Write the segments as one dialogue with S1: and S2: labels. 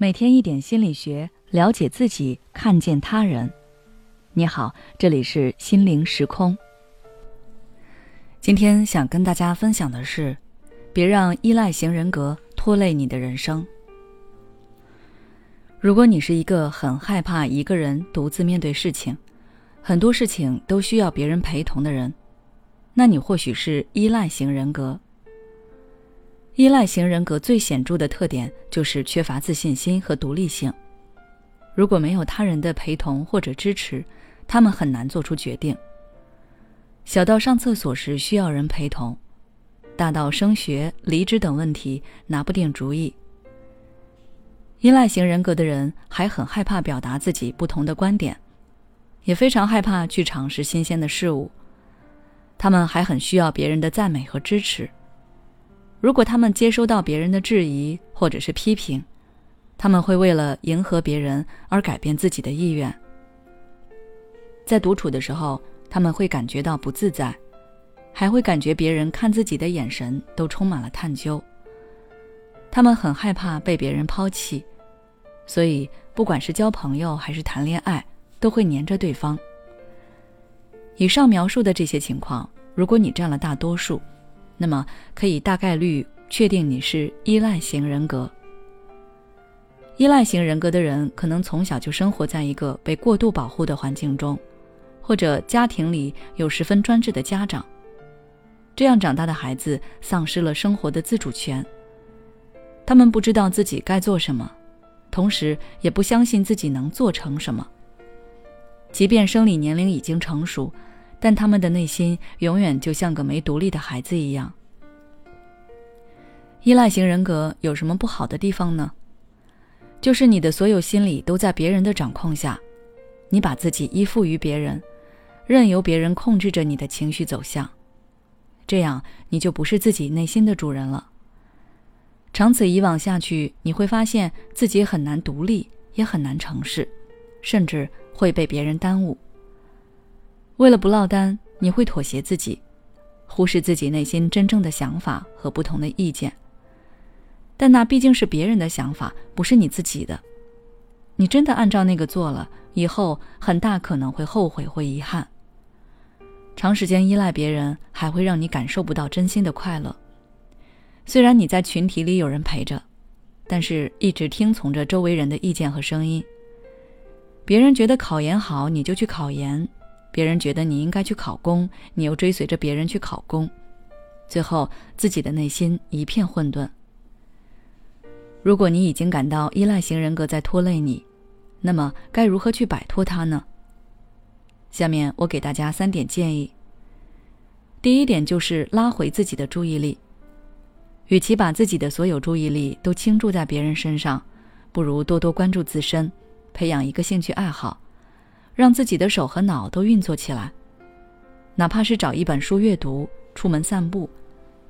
S1: 每天一点心理学，了解自己，看见他人。你好，这里是心灵时空。今天想跟大家分享的是，别让依赖型人格拖累你的人生。如果你是一个很害怕一个人独自面对事情，很多事情都需要别人陪同的人，那你或许是依赖型人格。依赖型人格最显著的特点就是缺乏自信心和独立性。如果没有他人的陪同或者支持，他们很难做出决定。小到上厕所时需要人陪同，大到升学、离职等问题拿不定主意。依赖型人格的人还很害怕表达自己不同的观点，也非常害怕去尝试新鲜的事物。他们还很需要别人的赞美和支持。如果他们接收到别人的质疑或者是批评，他们会为了迎合别人而改变自己的意愿。在独处的时候，他们会感觉到不自在，还会感觉别人看自己的眼神都充满了探究。他们很害怕被别人抛弃，所以不管是交朋友还是谈恋爱，都会黏着对方。以上描述的这些情况，如果你占了大多数。那么可以大概率确定你是依赖型人格。依赖型人格的人可能从小就生活在一个被过度保护的环境中，或者家庭里有十分专制的家长。这样长大的孩子丧失了生活的自主权。他们不知道自己该做什么，同时也不相信自己能做成什么。即便生理年龄已经成熟。但他们的内心永远就像个没独立的孩子一样。依赖型人格有什么不好的地方呢？就是你的所有心理都在别人的掌控下，你把自己依附于别人，任由别人控制着你的情绪走向，这样你就不是自己内心的主人了。长此以往下去，你会发现自己很难独立，也很难成事，甚至会被别人耽误。为了不落单，你会妥协自己，忽视自己内心真正的想法和不同的意见。但那毕竟是别人的想法，不是你自己的。你真的按照那个做了，以后很大可能会后悔或遗憾。长时间依赖别人，还会让你感受不到真心的快乐。虽然你在群体里有人陪着，但是一直听从着周围人的意见和声音。别人觉得考研好，你就去考研。别人觉得你应该去考公，你又追随着别人去考公，最后自己的内心一片混沌。如果你已经感到依赖型人格在拖累你，那么该如何去摆脱它呢？下面我给大家三点建议。第一点就是拉回自己的注意力，与其把自己的所有注意力都倾注在别人身上，不如多多关注自身，培养一个兴趣爱好。让自己的手和脑都运作起来，哪怕是找一本书阅读、出门散步，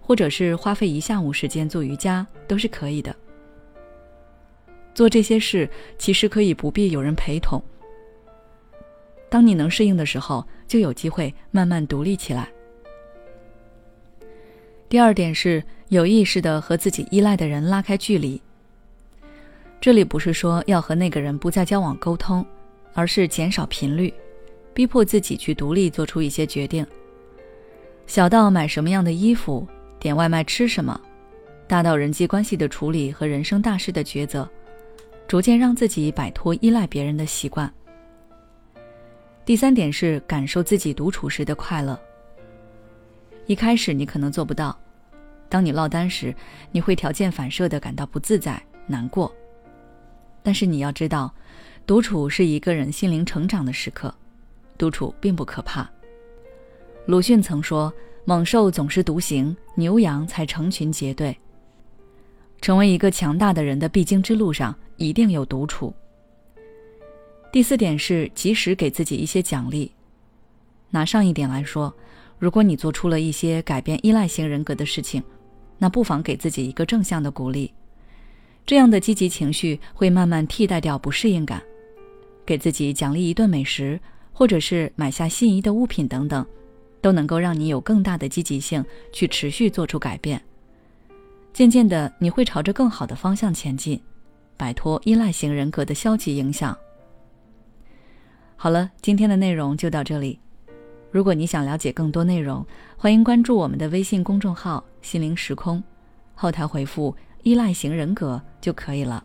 S1: 或者是花费一下午时间做瑜伽，都是可以的。做这些事其实可以不必有人陪同。当你能适应的时候，就有机会慢慢独立起来。第二点是有意识的和自己依赖的人拉开距离。这里不是说要和那个人不再交往沟通。而是减少频率，逼迫自己去独立做出一些决定。小到买什么样的衣服、点外卖吃什么，大到人际关系的处理和人生大事的抉择，逐渐让自己摆脱依赖别人的习惯。第三点是感受自己独处时的快乐。一开始你可能做不到，当你落单时，你会条件反射的感到不自在、难过。但是你要知道。独处是一个人心灵成长的时刻，独处并不可怕。鲁迅曾说：“猛兽总是独行，牛羊才成群结队。”成为一个强大的人的必经之路上，一定有独处。第四点是及时给自己一些奖励。拿上一点来说，如果你做出了一些改变依赖型人格的事情，那不妨给自己一个正向的鼓励，这样的积极情绪会慢慢替代掉不适应感。给自己奖励一顿美食，或者是买下心仪的物品等等，都能够让你有更大的积极性去持续做出改变。渐渐的，你会朝着更好的方向前进，摆脱依赖型人格的消极影响。好了，今天的内容就到这里。如果你想了解更多内容，欢迎关注我们的微信公众号“心灵时空”，后台回复“依赖型人格”就可以了。